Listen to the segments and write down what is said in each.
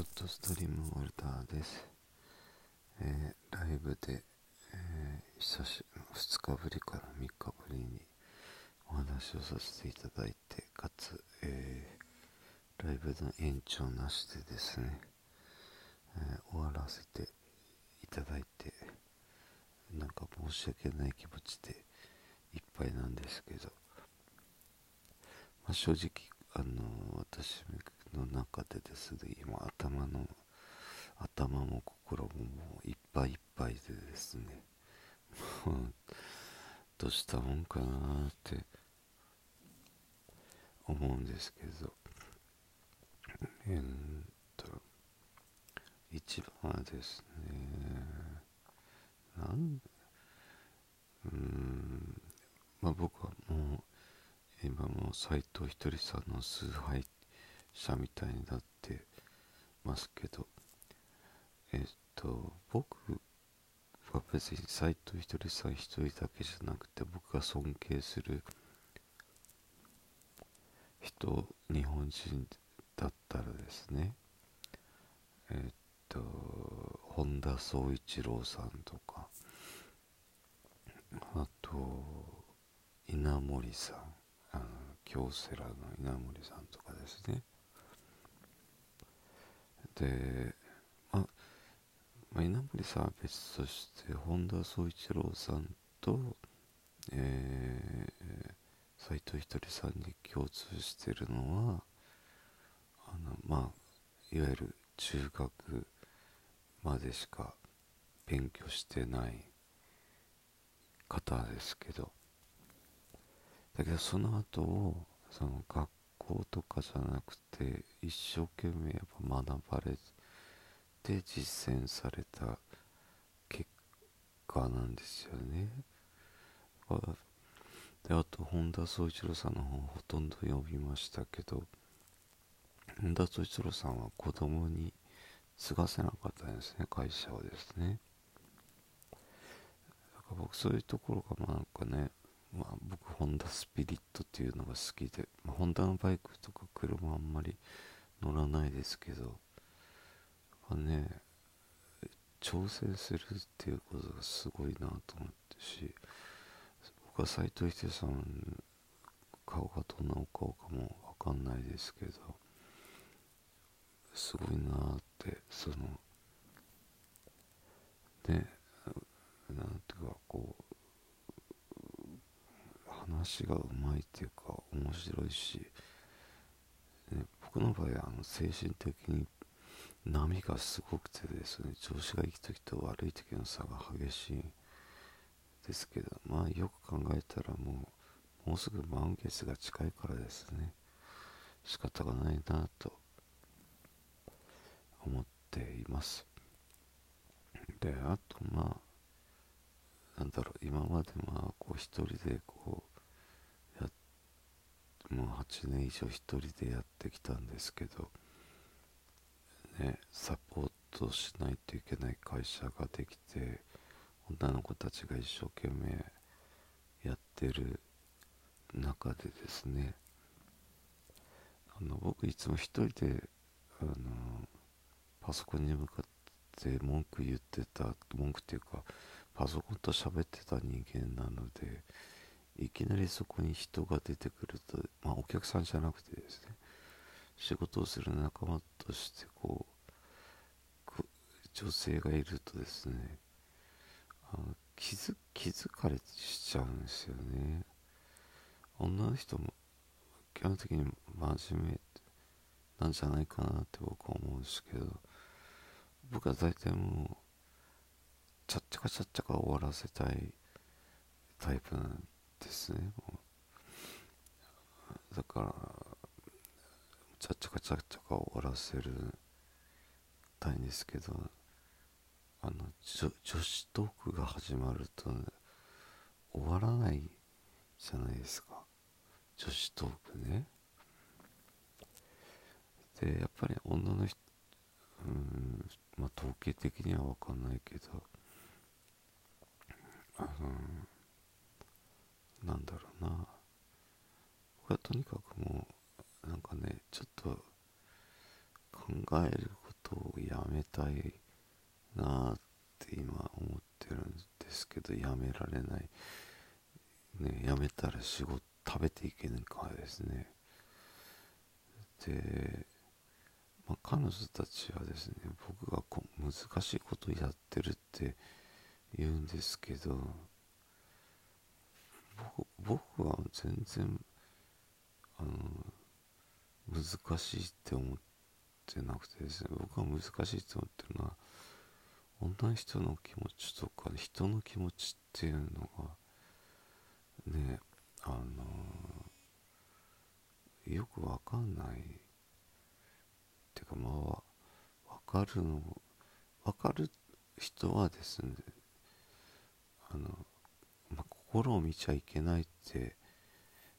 ショットストリームウォルターです、えー、ライブで、えー、久し2日ぶりから3日ぶりにお話をさせていただいてかつ、えー、ライブの延長なしでですね、え終わらせていただいてなんか申し訳ない気持ちでいっぱいなんですけど、まあ、正直あの私の中でですね今頭の頭も心ももいっぱいいっぱいでですねもうどうしたもんかなって思うんですけどえー、っと一番はですねなんうんまあ僕はもう今も斎藤ひとりさんの崇拝者みたいになってますけどえっと僕は別に斎藤ひとりさん一人だけじゃなくて僕が尊敬する人日本人だったらですねえっと本田宗一郎さんとかあと稲森さんあの京セラの稲森さんとかですね、まあ、まあ、稲森さんは別として本田宗一郎さんと、えー、斎藤ひとりさんに共通してるのはあのまあいわゆる中学までしか勉強してない方ですけどだけどその後をその学校とかじゃなくて一生懸命やっぱ学ばれて実践された結果なんですよね。であと本田宗一郎さんの本ほとんど読みましたけど本田宗一郎さんは子供に継がせなかったんですね会社をですね僕そういうところがまあなんかねまあ、僕ホンダスピリットっていうのが好きで、まあ、ホンダのバイクとか車あんまり乗らないですけど、まあ、ね挑戦するっていうことがすごいなと思ってし僕は斎藤秀さん顔がどんなお顔かもわかんないですけどすごいなってそのねなんていうかこう話がうまいっていうか面白いし、ね、僕の場合はあの精神的に波がすごくてですね調子がいい時と悪い時の差が激しいですけどまあよく考えたらもうもうすぐ満月が近いからですね仕方がないなと思っています。であとまあなんだろう今までまあこう一人でこうもう8年以上一人でやってきたんですけどねサポートしないといけない会社ができて女の子たちが一生懸命やってる中でですねあの僕いつも一人であのパソコンに向かって文句言ってた文句っていうかパソコンと喋ってた人間なのでいきなりそこに人が出てくると、まあ、お客さんじゃなくてですね仕事をする仲間としてこう女性がいるとですねあの気づ気づかれしちゃうんですよね。女の人も基本的に真面目なんじゃないかなって僕は思うんですけど僕は大体もうちゃっちゃかちゃっちゃか終わらせたいタイプなんでですね。だからちゃっちゃかちゃっちゃか終わらせるたいんですけどあの女子トークが始まると、ね、終わらないじゃないですか。女子トークね。でやっぱり女の人うんまあ統計的には分かんないけどあのなんだろうな。僕はとにかくもうなんかねちょっと考えることをやめたいなって今思ってるんですけどやめられない。ねやめたら仕事食べていけないからですね。で、まあ、彼女たちはですね僕がこ難しいことやってるって言うんですけど僕は全然あの難しいって思ってなくてですね。僕は難しいって思ってるのは女の人の気持ちとか人の気持ちっていうのがねあのよくわかんないっていうかまあわかるのわかる人はですねあの、心を見ちゃいけないって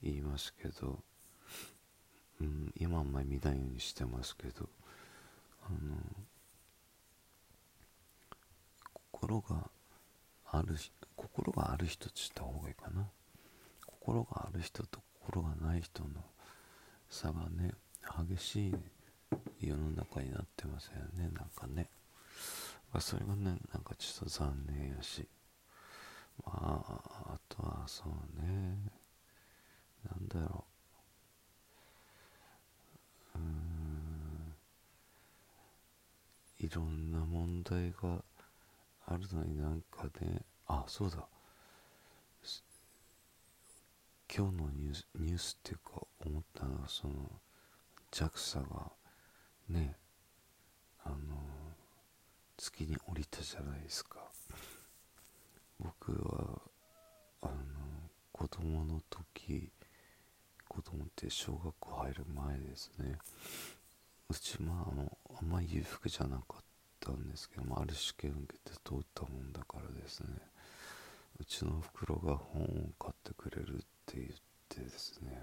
言いますけど、うん、今あんまり見ないようにしてますけどあの心がある心がある人って言った方がいいかな。心がある人と心がない人の差がね激しい世の中になってますよね。なんかね。それがねなんかちょっと残念やし。まああとはそうね。なんだろう。うん。いろんな問題があるのになんかね。あそうだ。今日のニュースニュースっていうか思ったのはその JAXA がねあの月に降りたじゃないですか。僕はあの子供の時子供って小学校入る前ですね。うちまああのあんまり裕福じゃなかったんですけど、まあ、ある試験受けて通ったもんだからですね。うちの袋が本を買ってくれるって言ってですね。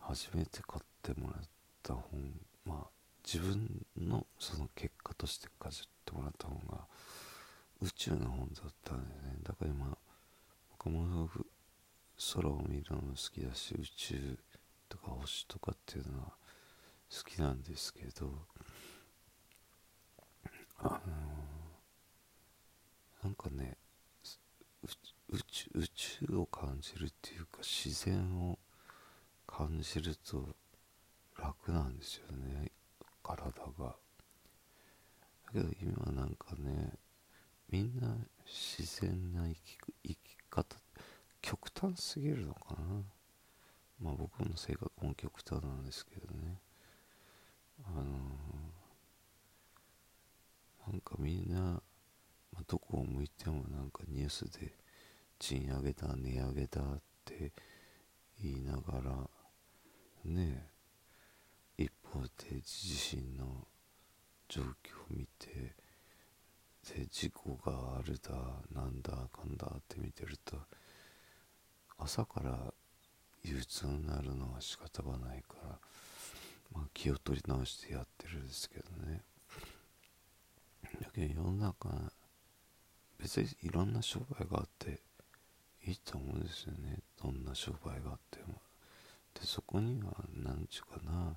初めて買ってもらった本まあ自分のその結果としてかじってもらった本が宇宙の本だったんでね。だから今僕も空を見るのも好きだし宇宙とか星とかっていうのは好きなんですけどあのー、なんかね宇宙宇宙を感じるっていうか自然を感じると楽なんですよね。体が。だけど今なんかねみんな自然な生き生き方極端すぎるのかな？まあ僕の性格も極端なんですけどね。あのー、なんかみんな、まあ、どこを向いてもなんかニュースで賃上げだ値上げだって言いながらね一方で自身の状況を見てで事故があるだなんだかんだって見てると朝から憂鬱になるのは仕方がないから、まあ、気を取り直してやってるんですけどね。だけど世の中別にいろんな商売があっていいと思うんですよね。どんな商売があっても。でそこには何ちゅうかな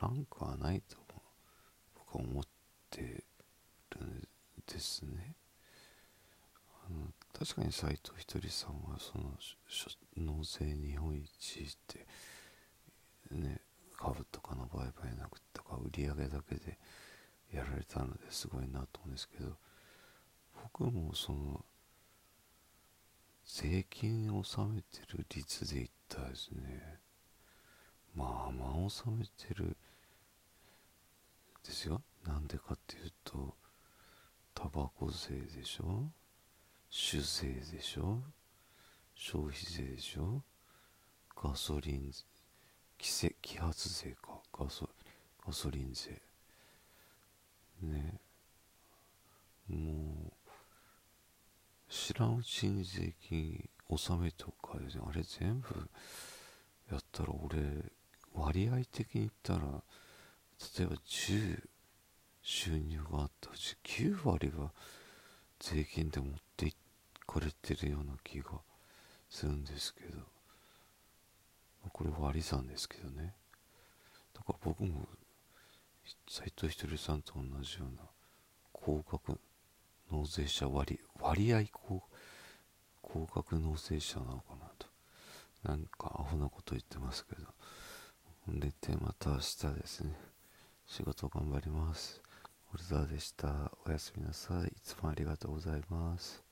ランクはないと僕は思ってですね。あの確かに斎藤ひとりさんはその納税日本一ってね株とかの売買なくとか売り上げだけでやられたのですごいなと思うんですけど僕もその税金を納めてる率で言ったらですねまあまあ納めてるですよ。なんでかっていうとタバコ税でしょ酒税でしょ消費税でしょガソリン揮揮発税かガソガソリン税ねもう知らんうちに税金納めとかあれ全部やったら俺割合的に言ったら例えば10収入があったうち9割が税金で持っていかれてるような気がするんですけど。これ割り算ですけどね。だから僕も斎藤ひとりさんと同じような高額納税者割割合高高額納税者なのかなと。なんかアホなこと言ってますけど。寝てまた明日ですね。仕事頑張ります。ルザーでした。おやすみなさい。いつもありがとうございます。